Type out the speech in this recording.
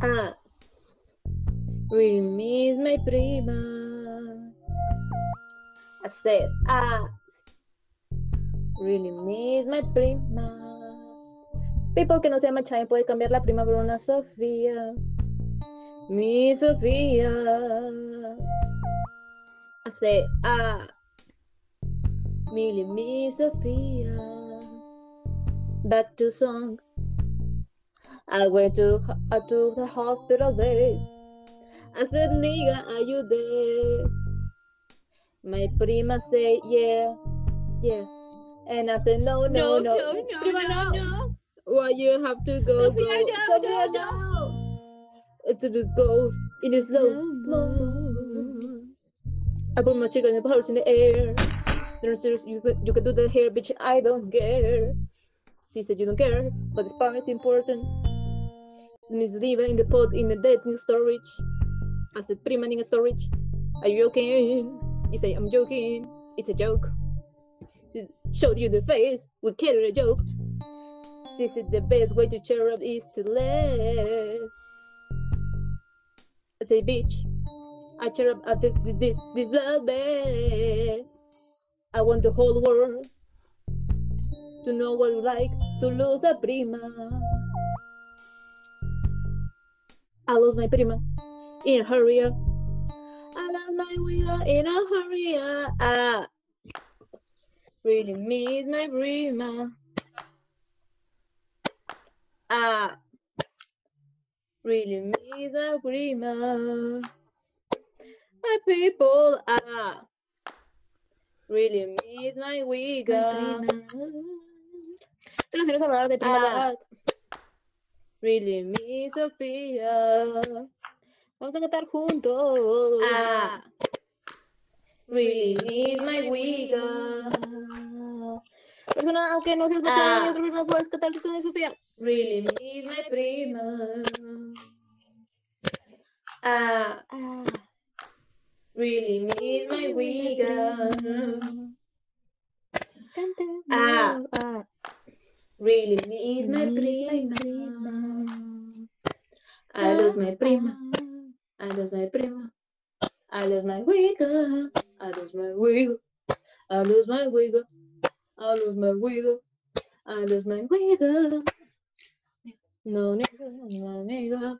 Ah. Really miss my prima. I said, ah. Really miss my prima. People que no se llama Chain puede cambiar la prima por una Sofía. Mi Sofía. I said, ah. Really miss Sofía. Back to song. I went to, I uh, to the hospital there. I said, nigga, are you there? My prima said, yeah, yeah. And I said, no, no, no. no, no, prima, no, no. Why you have to go, Sophia, go? no, Sophia, no, no. It's just ghost in the zone. I put my chicken and pulse in the air. There's serious, you, you can do the hair, bitch. I don't care. She said you don't care, but this part is important. Miss Diva in the pot in the dead dating storage. I said prima in storage. Are you joking? You say I'm joking. It's a joke. She showed you the face. We carry a joke. She said the best way to cheer up is to laugh. I say bitch. I cheer up at this this this bloodbath. I want the whole world to know what it's like to lose a prima. I lost my prima in a hurry. I lost my wheel in a hurry. I really miss my prima. I really miss my prima. My people, I really miss my wiga. Esta canción es hablar de ah. prima. Ah. Really miss Sofía. Vamos a cantar juntos. Ah. Really miss my wiga. Persona, aunque no seas Ah. bachata y otra prima, puedes cantar canciones, Sofía. Really miss my prima. Ah. Ah. Really miss my. Canta. Ah. Ah. Really Miss my prima. I lose my prima. I lose my prima. I lose my wiggle. I lose my wiggle. I lose my wiggle. I lose my wiggle. I lose my wiggle. No nigga, no nigga.